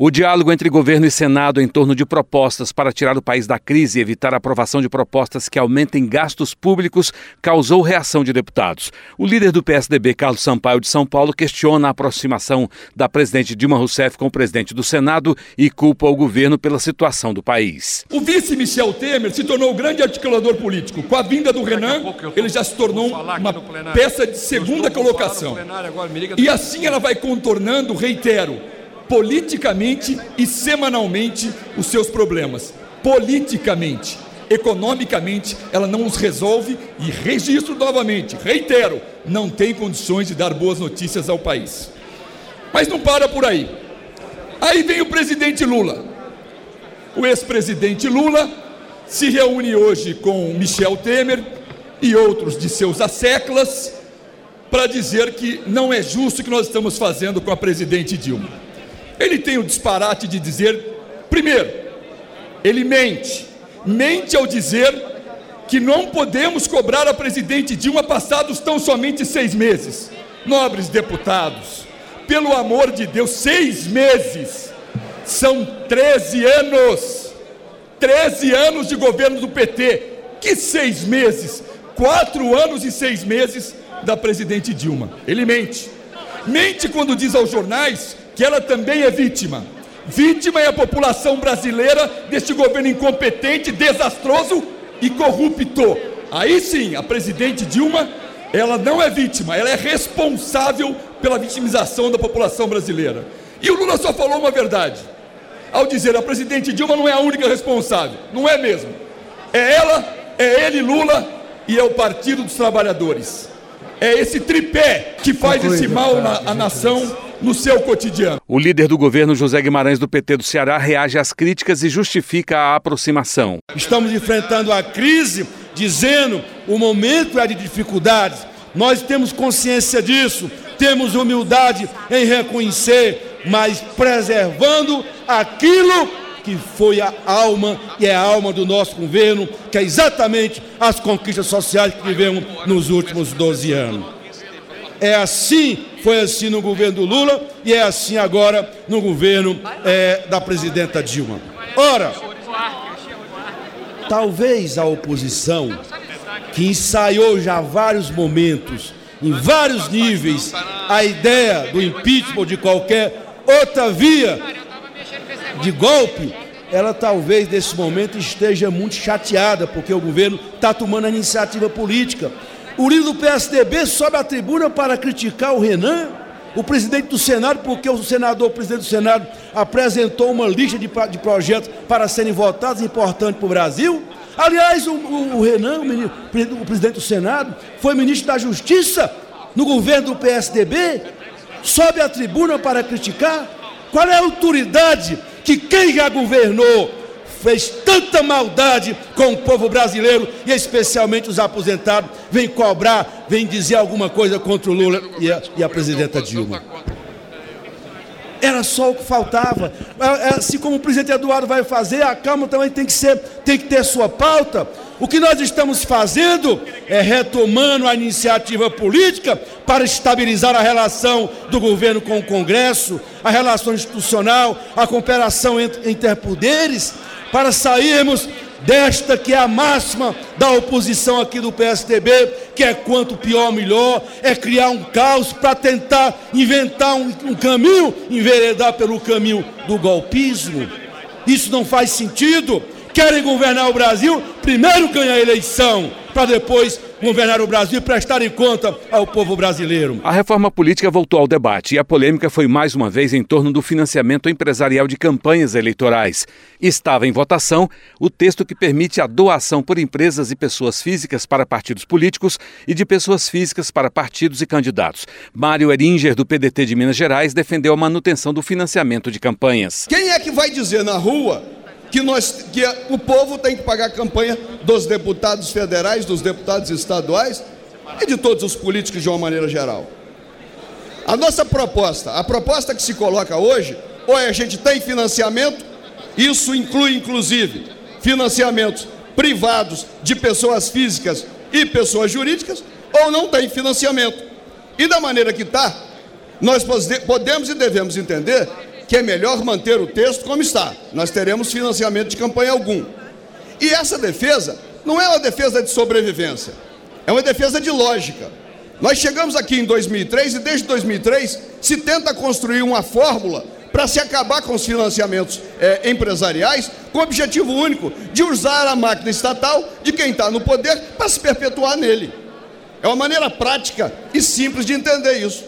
O diálogo entre governo e Senado em torno de propostas para tirar o país da crise e evitar a aprovação de propostas que aumentem gastos públicos causou reação de deputados. O líder do PSDB, Carlos Sampaio de São Paulo, questiona a aproximação da presidente Dilma Rousseff com o presidente do Senado e culpa o governo pela situação do país. O vice Michel Temer se tornou o grande articulador político. Com a vinda do Renan, ele já se tornou uma peça de segunda colocação. E assim ela vai contornando, reitero, politicamente e semanalmente os seus problemas. Politicamente, economicamente, ela não os resolve e registro novamente, reitero, não tem condições de dar boas notícias ao país. Mas não para por aí. Aí vem o presidente Lula. O ex-presidente Lula se reúne hoje com Michel Temer e outros de seus asseclas para dizer que não é justo o que nós estamos fazendo com a presidente Dilma. Ele tem o disparate de dizer, primeiro, ele mente. Mente ao dizer que não podemos cobrar a presidente Dilma passados tão somente seis meses. Nobres deputados, pelo amor de Deus, seis meses são 13 anos. 13 anos de governo do PT. Que seis meses? Quatro anos e seis meses da presidente Dilma. Ele mente. Mente quando diz aos jornais que ela também é vítima. Vítima é a população brasileira deste governo incompetente, desastroso e corrupto. Aí sim, a presidente Dilma, ela não é vítima, ela é responsável pela vitimização da população brasileira. E o Lula só falou uma verdade. Ao dizer a presidente Dilma não é a única responsável, não é mesmo. É ela, é ele, Lula e é o Partido dos Trabalhadores. É esse tripé que faz esse mal na nação no seu cotidiano. O líder do governo, José Guimarães, do PT do Ceará, reage às críticas e justifica a aproximação. Estamos enfrentando a crise, dizendo o momento é de dificuldades. Nós temos consciência disso, temos humildade em reconhecer, mas preservando aquilo que foi a alma e é a alma do nosso governo, que é exatamente as conquistas sociais que vivemos nos últimos 12 anos. É assim, foi assim no governo do Lula e é assim agora no governo é, da presidenta Dilma. Ora, talvez a oposição, que ensaiou já vários momentos, em vários níveis, a ideia do impeachment de qualquer outra via de golpe, ela talvez nesse momento esteja muito chateada, porque o governo está tomando a iniciativa política. O líder do PSDB sobe à tribuna para criticar o Renan, o presidente do Senado, porque o senador, o presidente do Senado, apresentou uma lista de, de projetos para serem votados importantes para o Brasil. Aliás, o, o, o Renan, o, o presidente do Senado, foi ministro da Justiça no governo do PSDB, sobe à tribuna para criticar. Qual é a autoridade que quem já governou fez tanta maldade com o povo brasileiro e especialmente os aposentados, vem cobrar, vem dizer alguma coisa contra o Lula e a, e a presidenta Dilma. Era só o que faltava. É, é assim como o presidente Eduardo vai fazer, a Câmara também tem que, ser, tem que ter sua pauta. O que nós estamos fazendo é retomando a iniciativa política para estabilizar a relação do governo com o Congresso, a relação institucional, a cooperação entre interpoderes para sairmos desta que é a máxima da oposição aqui do PSDB, que é quanto pior melhor, é criar um caos para tentar inventar um, um caminho, enveredar pelo caminho do golpismo. Isso não faz sentido. Querem governar o Brasil, primeiro ganhar a eleição, para depois governar o Brasil e prestar conta ao povo brasileiro. A reforma política voltou ao debate e a polêmica foi mais uma vez em torno do financiamento empresarial de campanhas eleitorais. Estava em votação o texto que permite a doação por empresas e pessoas físicas para partidos políticos e de pessoas físicas para partidos e candidatos. Mário Eringer, do PDT de Minas Gerais, defendeu a manutenção do financiamento de campanhas. Quem é que vai dizer na rua que, nós, que o povo tem que pagar a campanha dos deputados federais, dos deputados estaduais e de todos os políticos de uma maneira geral. A nossa proposta, a proposta que se coloca hoje, ou é a gente tem financiamento, Isso inclui, inclusive, financiamentos privados de pessoas físicas e pessoas jurídicas, ou não tem financiamento. E da maneira que está, nós podemos e devemos entender que é melhor manter o texto como está. Nós teremos financiamento de campanha algum. E essa defesa não é uma defesa de sobrevivência, é uma defesa de lógica. Nós chegamos aqui em 2003 e desde 2003 se tenta construir uma fórmula para se acabar com os financiamentos é, empresariais, com o objetivo único de usar a máquina estatal de quem está no poder para se perpetuar nele. É uma maneira prática e simples de entender isso.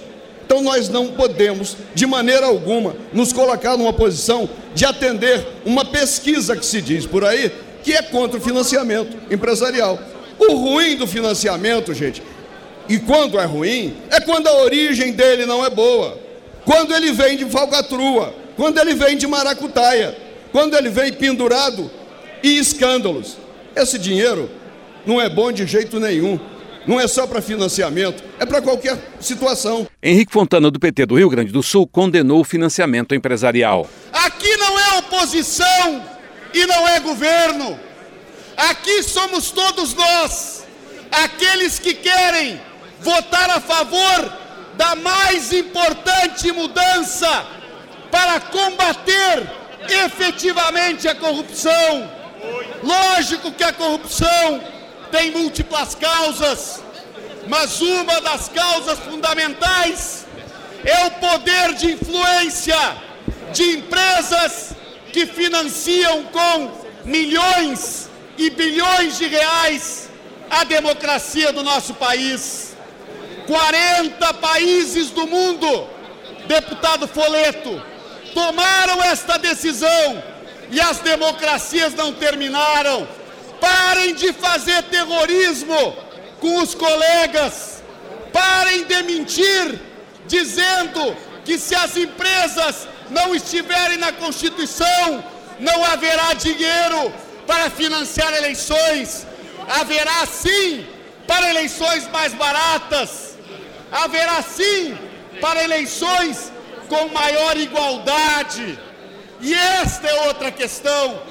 Então nós não podemos, de maneira alguma, nos colocar numa posição de atender uma pesquisa que se diz por aí que é contra o financiamento empresarial. O ruim do financiamento, gente, e quando é ruim, é quando a origem dele não é boa. Quando ele vem de falcatrua, quando ele vem de maracutaia, quando ele vem pendurado em escândalos. Esse dinheiro não é bom de jeito nenhum. Não é só para financiamento, é para qualquer situação. Henrique Fontana, do PT do Rio Grande do Sul, condenou o financiamento empresarial. Aqui não é oposição e não é governo. Aqui somos todos nós, aqueles que querem votar a favor da mais importante mudança para combater efetivamente a corrupção. Lógico que a corrupção tem múltiplas causas, mas uma das causas fundamentais é o poder de influência de empresas que financiam com milhões e bilhões de reais a democracia do nosso país. 40 países do mundo, deputado Foleto, tomaram esta decisão e as democracias não terminaram. Parem de fazer terrorismo com os colegas. Parem de mentir, dizendo que se as empresas não estiverem na Constituição, não haverá dinheiro para financiar eleições. Haverá sim para eleições mais baratas. Haverá sim para eleições com maior igualdade. E esta é outra questão.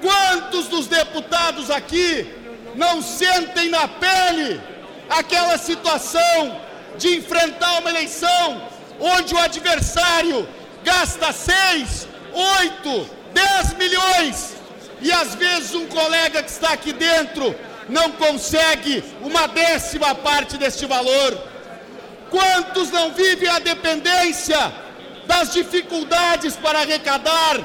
Quantos dos deputados aqui não sentem na pele aquela situação de enfrentar uma eleição onde o adversário gasta 6, 8, 10 milhões e às vezes um colega que está aqui dentro não consegue uma décima parte deste valor? Quantos não vivem a dependência das dificuldades para arrecadar,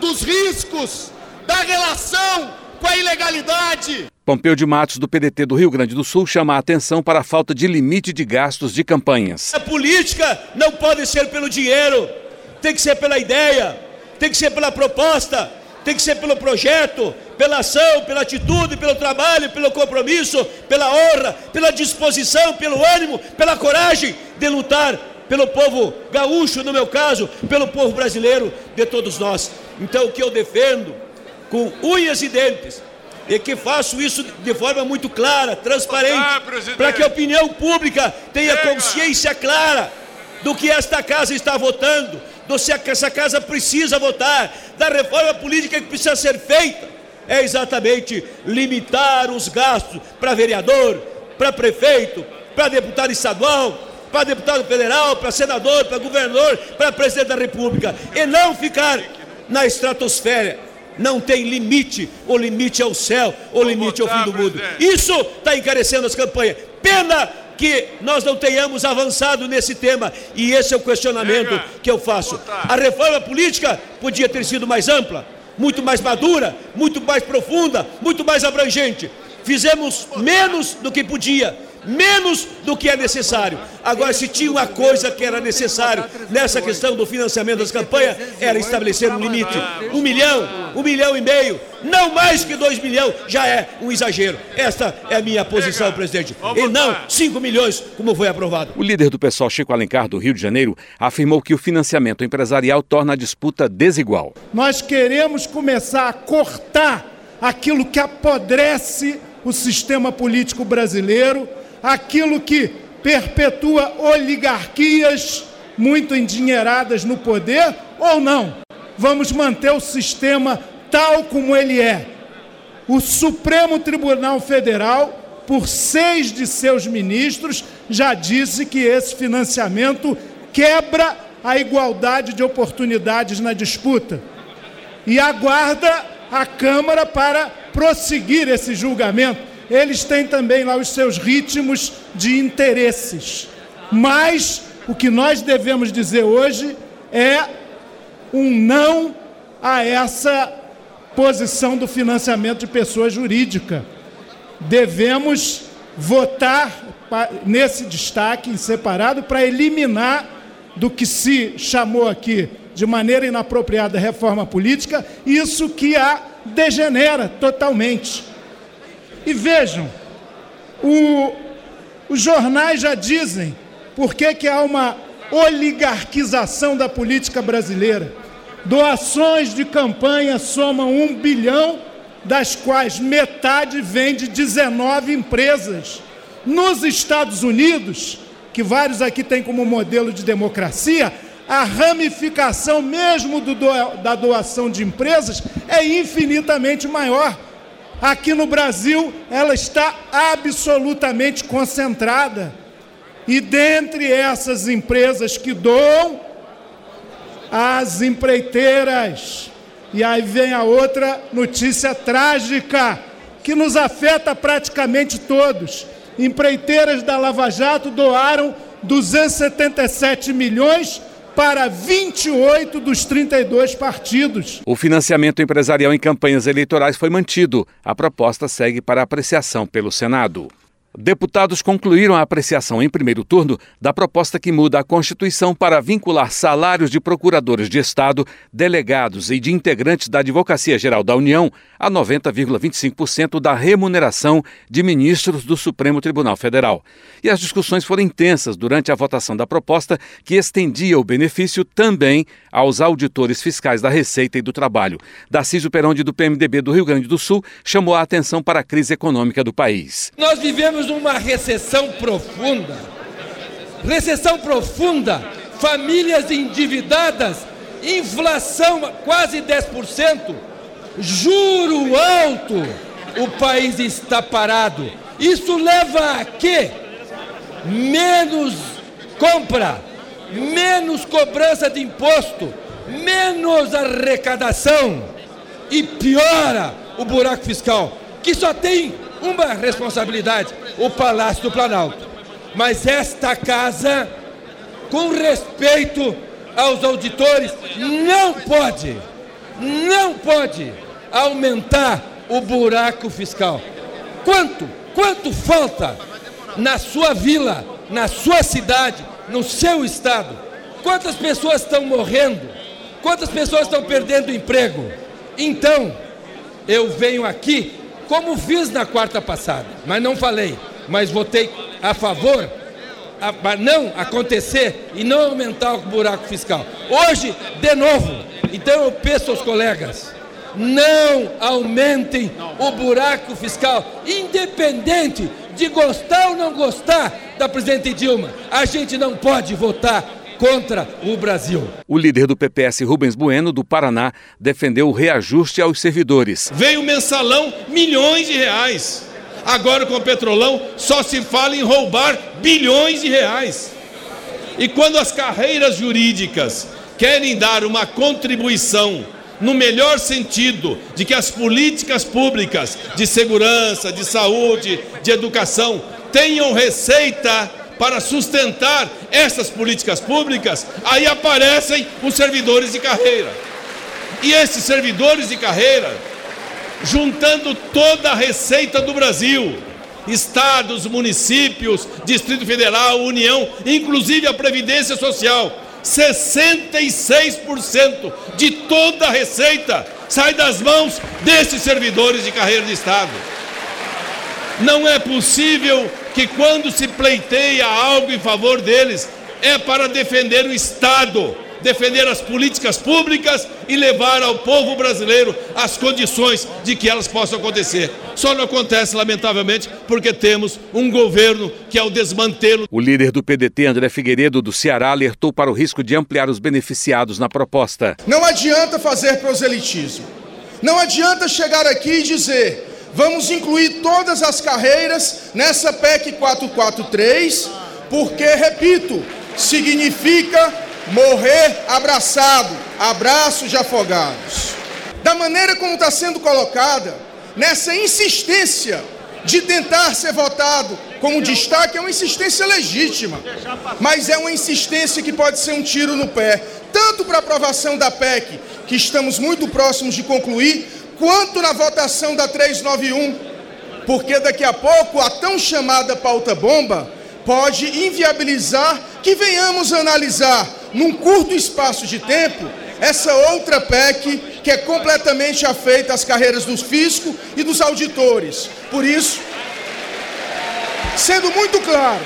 dos riscos, da relação com a ilegalidade? Pompeu de Matos, do PDT do Rio Grande do Sul, chama a atenção para a falta de limite de gastos de campanhas. A política não pode ser pelo dinheiro, tem que ser pela ideia, tem que ser pela proposta, tem que ser pelo projeto, pela ação, pela atitude, pelo trabalho, pelo compromisso, pela honra, pela disposição, pelo ânimo, pela coragem de lutar pelo povo gaúcho, no meu caso, pelo povo brasileiro, de todos nós. Então, o que eu defendo, com unhas e dentes, e que faço isso de forma muito clara, transparente, para que a opinião pública tenha consciência clara do que esta casa está votando, do que essa casa precisa votar, da reforma política que precisa ser feita, é exatamente limitar os gastos para vereador, para prefeito, para deputado estadual, para deputado federal, para senador, para governador, para presidente da república, e não ficar na estratosfera. Não tem limite, o limite é o céu, o limite é o fim do mundo. Isso está encarecendo as campanhas. Pena que nós não tenhamos avançado nesse tema. E esse é o questionamento que eu faço. A reforma política podia ter sido mais ampla, muito mais madura, muito mais profunda, muito mais abrangente. Fizemos menos do que podia menos do que é necessário. Agora, se tinha uma coisa que era necessário nessa questão do financiamento das campanhas, era estabelecer um limite. Um milhão, um milhão e meio, não mais que dois milhões, já é um exagero. Esta é a minha posição, presidente. E não cinco milhões, como foi aprovado. O líder do pessoal, Chico Alencar, do Rio de Janeiro, afirmou que o financiamento empresarial torna a disputa desigual. Nós queremos começar a cortar aquilo que apodrece o sistema político brasileiro aquilo que perpetua oligarquias muito endinheiradas no poder ou não. vamos manter o sistema tal como ele é. O Supremo Tribunal Federal, por seis de seus ministros, já disse que esse financiamento quebra a igualdade de oportunidades na disputa. E aguarda a Câmara para prosseguir esse julgamento. Eles têm também lá os seus ritmos de interesses. Mas o que nós devemos dizer hoje é um não a essa posição do financiamento de pessoa jurídica. Devemos votar nesse destaque em separado para eliminar do que se chamou aqui de maneira inapropriada reforma política, isso que a degenera totalmente. E vejam, o, os jornais já dizem por que, que há uma oligarquização da política brasileira. Doações de campanha somam um bilhão, das quais metade vem de 19 empresas. Nos Estados Unidos, que vários aqui têm como modelo de democracia, a ramificação mesmo do, da doação de empresas é infinitamente maior. Aqui no Brasil, ela está absolutamente concentrada. E dentre essas empresas que doam, as empreiteiras. E aí vem a outra notícia trágica, que nos afeta praticamente todos. Empreiteiras da Lava Jato doaram 277 milhões para 28 dos 32 partidos. O financiamento empresarial em campanhas eleitorais foi mantido. A proposta segue para apreciação pelo Senado. Deputados concluíram a apreciação em primeiro turno da proposta que muda a Constituição para vincular salários de procuradores de Estado, delegados e de integrantes da Advocacia Geral da União a 90,25% da remuneração de ministros do Supremo Tribunal Federal. E as discussões foram intensas durante a votação da proposta, que estendia o benefício também aos auditores fiscais da Receita e do Trabalho. Darcísio Peronde, do PMDB do Rio Grande do Sul, chamou a atenção para a crise econômica do país. Nós vivemos uma recessão profunda. Recessão profunda, famílias endividadas, inflação quase 10%, juro alto, o país está parado. Isso leva a quê? Menos compra, menos cobrança de imposto, menos arrecadação e piora o buraco fiscal, que só tem uma responsabilidade: o Palácio do Planalto. Mas esta casa, com respeito aos auditores, não pode, não pode aumentar o buraco fiscal. Quanto? Quanto falta na sua vila, na sua cidade, no seu estado? Quantas pessoas estão morrendo? Quantas pessoas estão perdendo emprego? Então, eu venho aqui como fiz na quarta passada, mas não falei, mas votei a favor para não acontecer e não aumentar o buraco fiscal. Hoje, de novo, então eu peço aos colegas, não aumentem o buraco fiscal, independente de gostar ou não gostar da presidente Dilma. A gente não pode votar contra o Brasil. O líder do PPS, Rubens Bueno, do Paraná, defendeu o reajuste aos servidores. Veio mensalão milhões de reais. Agora com o petrolão só se fala em roubar bilhões de reais. E quando as carreiras jurídicas querem dar uma contribuição no melhor sentido de que as políticas públicas de segurança, de saúde, de educação tenham receita para sustentar essas políticas públicas, aí aparecem os servidores de carreira. E esses servidores de carreira, juntando toda a receita do Brasil, estados, municípios, Distrito Federal, União, inclusive a Previdência Social, 66% de toda a receita sai das mãos desses servidores de carreira de Estado. Não é possível que quando se pleiteia algo em favor deles, é para defender o Estado, defender as políticas públicas e levar ao povo brasileiro as condições de que elas possam acontecer. Só não acontece, lamentavelmente, porque temos um governo que, ao desmantê-lo. O líder do PDT, André Figueiredo, do Ceará, alertou para o risco de ampliar os beneficiados na proposta. Não adianta fazer proselitismo. Não adianta chegar aqui e dizer. Vamos incluir todas as carreiras nessa PEC 443, porque, repito, significa morrer abraçado, abraço de afogados. Da maneira como está sendo colocada, nessa insistência de tentar ser votado como destaque, é uma insistência legítima, mas é uma insistência que pode ser um tiro no pé, tanto para a aprovação da PEC, que estamos muito próximos de concluir, quanto na votação da 391, porque daqui a pouco a tão chamada pauta bomba pode inviabilizar que venhamos analisar num curto espaço de tempo essa outra PEC que é completamente afeita às carreiras dos fisco e dos auditores. Por isso, sendo muito claro,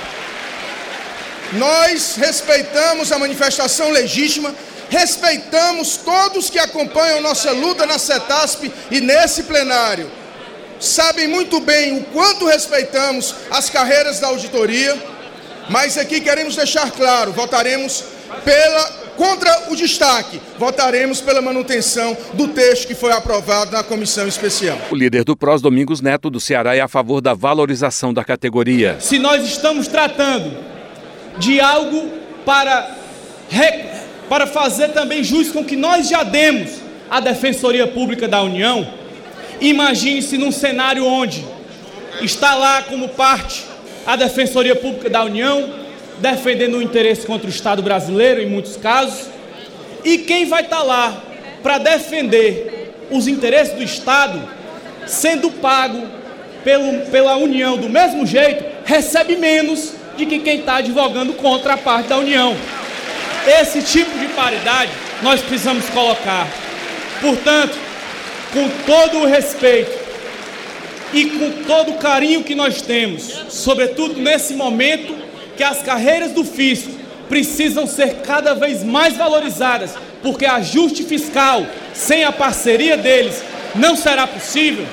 nós respeitamos a manifestação legítima, respeitamos todos que acompanham nossa luta na CETASP e nesse plenário. Sabem muito bem o quanto respeitamos as carreiras da auditoria, mas aqui queremos deixar claro, votaremos pela contra o destaque, votaremos pela manutenção do texto que foi aprovado na comissão especial. O líder do PROS, Domingos Neto, do Ceará, é a favor da valorização da categoria. Se nós estamos tratando de algo para, para fazer também jus com que nós já demos à Defensoria Pública da União, imagine-se num cenário onde está lá como parte a Defensoria Pública da União, defendendo o interesse contra o Estado brasileiro, em muitos casos, e quem vai estar tá lá para defender os interesses do Estado, sendo pago pelo, pela União do mesmo jeito, recebe menos de que quem está advogando contra a parte da União. Esse tipo de paridade nós precisamos colocar. Portanto, com todo o respeito e com todo o carinho que nós temos, sobretudo nesse momento que as carreiras do fisco precisam ser cada vez mais valorizadas, porque ajuste fiscal sem a parceria deles não será possível.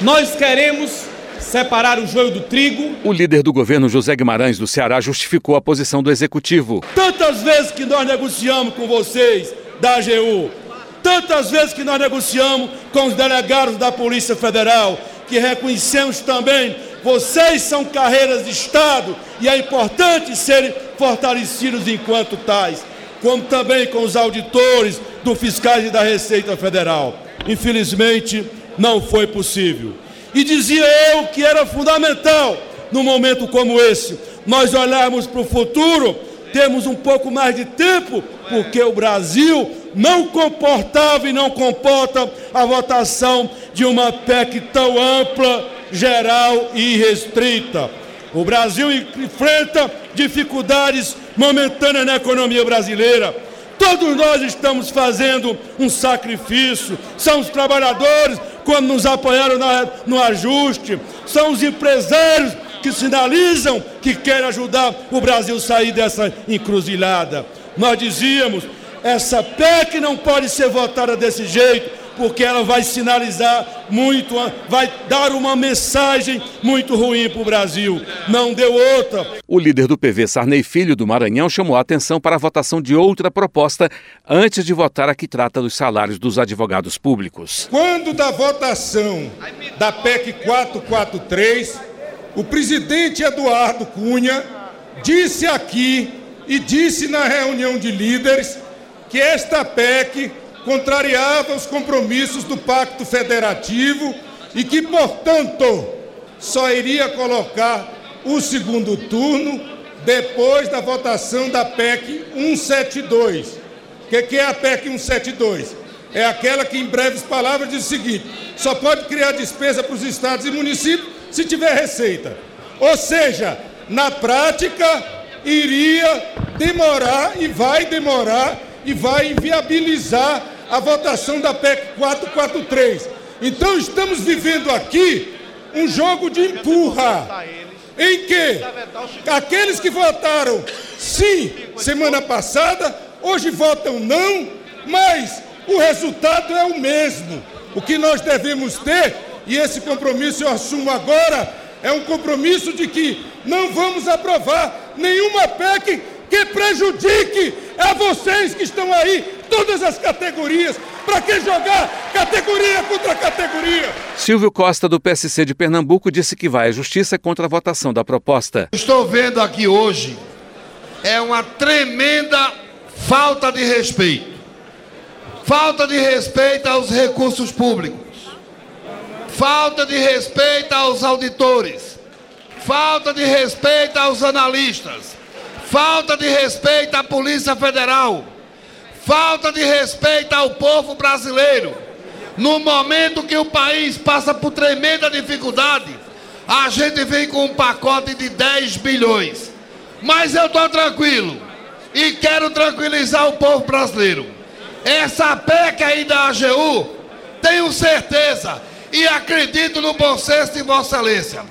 Nós queremos separar o joio do trigo. O líder do governo, José Guimarães, do Ceará, justificou a posição do executivo. Tantas vezes que nós negociamos com vocês da AGU, tantas vezes que nós negociamos com os delegados da Polícia Federal, que reconhecemos também vocês são carreiras de Estado e é importante serem fortalecidos enquanto tais, como também com os auditores do fiscais e da Receita Federal. Infelizmente, não foi possível. E dizia eu que era fundamental, num momento como esse, nós olharmos para o futuro, temos um pouco mais de tempo, porque o Brasil não comportava e não comporta a votação de uma PEC tão ampla geral e restrita. O Brasil enfrenta dificuldades momentâneas na economia brasileira. Todos nós estamos fazendo um sacrifício. São os trabalhadores, quando nos apoiaram no ajuste, são os empresários que sinalizam que querem ajudar o Brasil a sair dessa encruzilhada. Nós dizíamos, essa PEC não pode ser votada desse jeito, porque ela vai sinalizar muito, vai dar uma mensagem muito ruim para o Brasil. Não deu outra. O líder do PV, Sarney Filho, do Maranhão, chamou a atenção para a votação de outra proposta antes de votar a que trata dos salários dos advogados públicos. Quando da votação da PEC 443, o presidente Eduardo Cunha disse aqui e disse na reunião de líderes que esta PEC contrariava os compromissos do Pacto Federativo e que, portanto, só iria colocar o segundo turno depois da votação da PEC 172. O que, que é a PEC 172? É aquela que, em breves palavras, diz o seguinte: só pode criar despesa para os estados e municípios se tiver receita. Ou seja, na prática, iria demorar e vai demorar e vai inviabilizar a votação da PEC 443. Então estamos vivendo aqui um jogo de empurra. em que aqueles que votaram sim semana passada, hoje votam não, mas o resultado é o mesmo. O que nós devemos ter, e esse compromisso eu assumo agora, é um compromisso de que não vamos aprovar nenhuma PEC que prejudique a vocês que estão aí, todas as categorias. Para que jogar categoria contra categoria? Silvio Costa, do PSC de Pernambuco, disse que vai à justiça contra a votação da proposta. Estou vendo aqui hoje é uma tremenda falta de respeito. Falta de respeito aos recursos públicos. Falta de respeito aos auditores. Falta de respeito aos analistas. Falta de respeito à Polícia Federal. Falta de respeito ao povo brasileiro. No momento que o país passa por tremenda dificuldade, a gente vem com um pacote de 10 bilhões. Mas eu estou tranquilo e quero tranquilizar o povo brasileiro. Essa PEC aí da AGU, tenho certeza e acredito no bom senso de Vossa Excelência.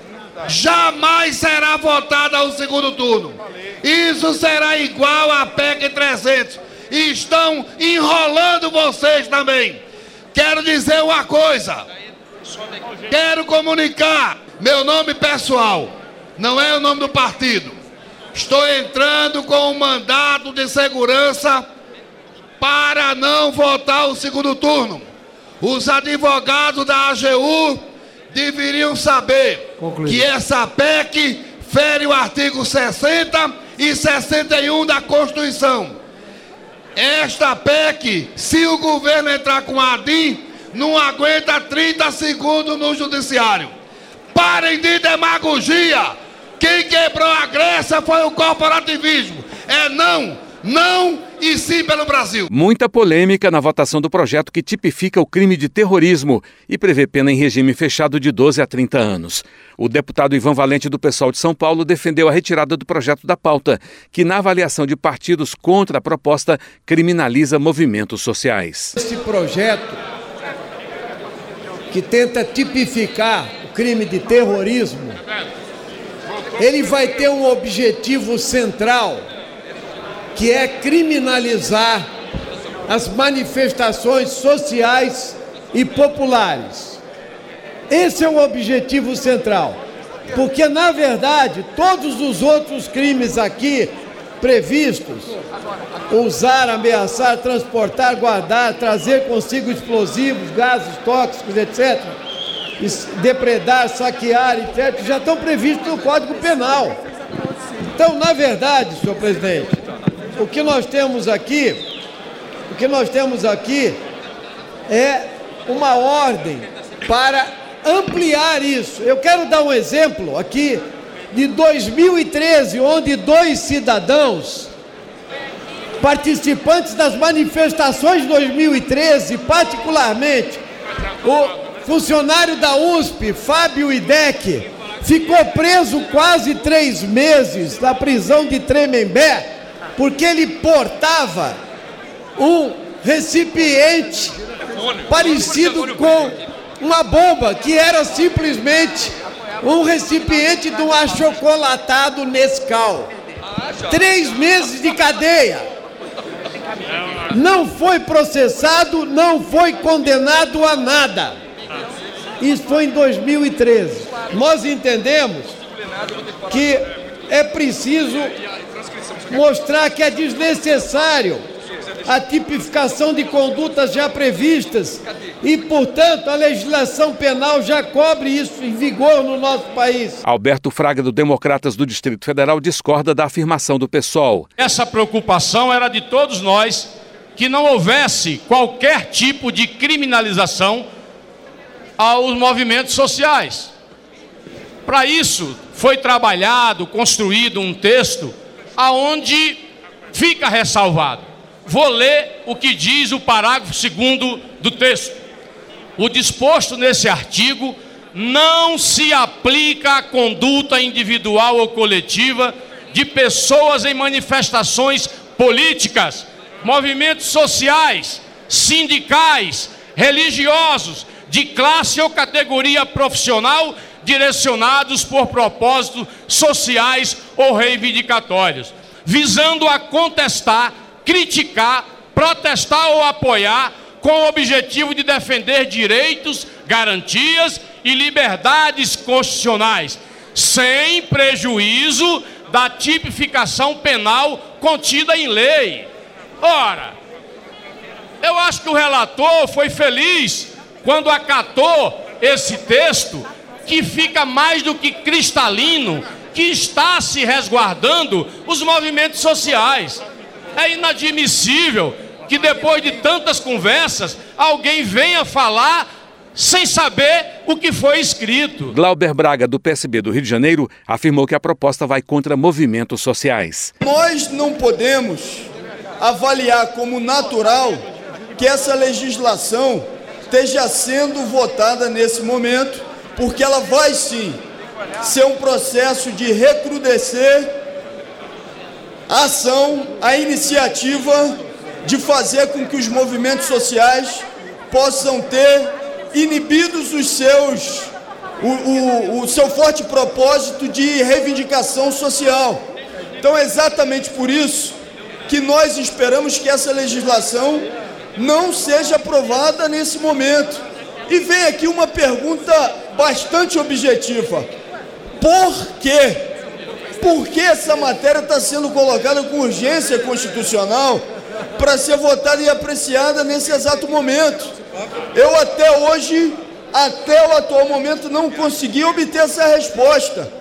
Jamais será votada ao segundo turno. Isso será igual à PEC 300. E estão enrolando vocês também. Quero dizer uma coisa. Quero comunicar meu nome pessoal. Não é o nome do partido. Estou entrando com um mandato de segurança para não votar o segundo turno. Os advogados da AGU deveriam saber que essa PEC fere o artigo 60 e 61 da Constituição. Esta PEC, se o governo entrar com a ADIM, não aguenta 30 segundos no judiciário. Parem de demagogia. Quem quebrou a Grécia foi o corporativismo. É não, não e sim pelo Brasil. Muita polêmica na votação do projeto que tipifica o crime de terrorismo e prevê pena em regime fechado de 12 a 30 anos. O deputado Ivan Valente do Pessoal de São Paulo defendeu a retirada do projeto da pauta, que na avaliação de partidos contra a proposta criminaliza movimentos sociais. Este projeto que tenta tipificar o crime de terrorismo, ele vai ter um objetivo central que é criminalizar as manifestações sociais e populares. Esse é o objetivo central, porque na verdade todos os outros crimes aqui previstos usar, ameaçar, transportar, guardar, trazer consigo explosivos, gases tóxicos, etc. Depredar, saquear, etc., já estão previstos no Código Penal. Então, na verdade, senhor presidente, o que nós temos aqui, o que nós temos aqui é uma ordem para ampliar isso. Eu quero dar um exemplo aqui de 2013, onde dois cidadãos participantes das manifestações de 2013, particularmente o funcionário da USP, Fábio Idec, ficou preso quase três meses na prisão de Tremembé porque ele portava um recipiente parecido com uma bomba, que era simplesmente um recipiente de um achocolatado Nescau. Três meses de cadeia. Não foi processado, não foi condenado a nada. Isso foi em 2013. Nós entendemos que é preciso mostrar que é desnecessário a tipificação de condutas já previstas e, portanto, a legislação penal já cobre isso em vigor no nosso país. Alberto Fraga, do Democratas do Distrito Federal, discorda da afirmação do PSOL. Essa preocupação era de todos nós que não houvesse qualquer tipo de criminalização aos movimentos sociais. Para isso, foi trabalhado, construído um texto aonde fica ressalvado. Vou ler o que diz o parágrafo 2 do texto. O disposto nesse artigo não se aplica à conduta individual ou coletiva de pessoas em manifestações políticas, movimentos sociais, sindicais, religiosos, de classe ou categoria profissional, direcionados por propósitos sociais ou reivindicatórios, visando a contestar, criticar, protestar ou apoiar com o objetivo de defender direitos, garantias e liberdades constitucionais, sem prejuízo da tipificação penal contida em lei. Ora, eu acho que o relator foi feliz quando acatou esse texto, que fica mais do que cristalino, que está se resguardando os movimentos sociais. É inadmissível que depois de tantas conversas, alguém venha falar sem saber o que foi escrito. Glauber Braga, do PSB do Rio de Janeiro, afirmou que a proposta vai contra movimentos sociais. Nós não podemos avaliar como natural que essa legislação esteja sendo votada nesse momento, porque ela vai sim ser um processo de recrudescer a ação, a iniciativa de fazer com que os movimentos sociais possam ter inibidos os seus o, o, o seu forte propósito de reivindicação social. Então é exatamente por isso que nós esperamos que essa legislação não seja aprovada nesse momento. E vem aqui uma pergunta bastante objetiva: por quê? Por que essa matéria está sendo colocada com urgência constitucional para ser votada e apreciada nesse exato momento? Eu até hoje, até o atual momento, não consegui obter essa resposta.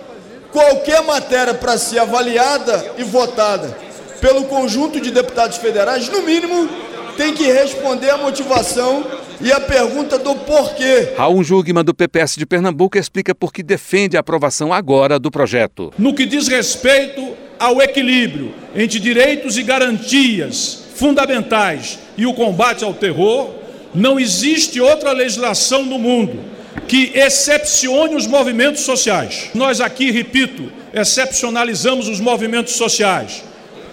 Qualquer matéria para ser avaliada e votada pelo conjunto de deputados federais, no mínimo, tem que responder a motivação e a pergunta do porquê. Raul Jugman, do PPS de Pernambuco, explica por que defende a aprovação agora do projeto. No que diz respeito ao equilíbrio entre direitos e garantias fundamentais e o combate ao terror, não existe outra legislação no mundo que excepcione os movimentos sociais. Nós aqui, repito, excepcionalizamos os movimentos sociais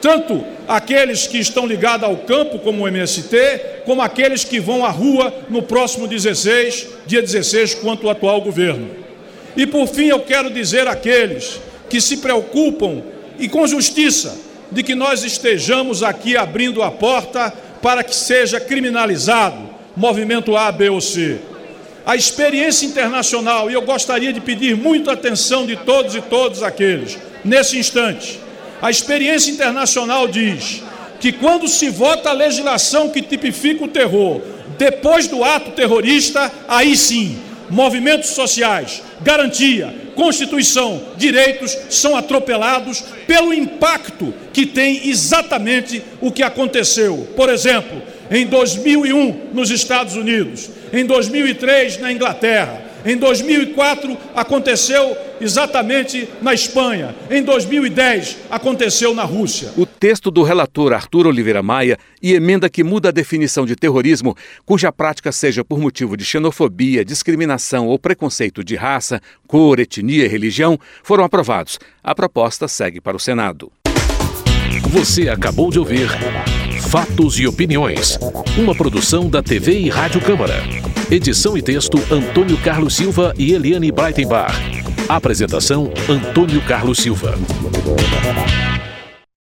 tanto aqueles que estão ligados ao campo, como o MST, como aqueles que vão à rua no próximo 16, dia 16, quanto o atual governo. E por fim, eu quero dizer àqueles que se preocupam, e com justiça, de que nós estejamos aqui abrindo a porta para que seja criminalizado movimento A, B ou C. A experiência internacional, e eu gostaria de pedir muita atenção de todos e todos aqueles, nesse instante, a experiência internacional diz que quando se vota a legislação que tipifica o terror, depois do ato terrorista, aí sim, movimentos sociais, garantia, Constituição, direitos são atropelados pelo impacto que tem exatamente o que aconteceu. Por exemplo, em 2001 nos Estados Unidos, em 2003 na Inglaterra, em 2004 aconteceu exatamente na Espanha. Em 2010 aconteceu na Rússia. O texto do relator Arthur Oliveira Maia e emenda que muda a definição de terrorismo, cuja prática seja por motivo de xenofobia, discriminação ou preconceito de raça, cor, etnia e religião, foram aprovados. A proposta segue para o Senado. Você acabou de ouvir Fatos e Opiniões, uma produção da TV e Rádio Câmara. Edição e texto Antônio Carlos Silva e Eliane Breitenbach. Apresentação Antônio Carlos Silva.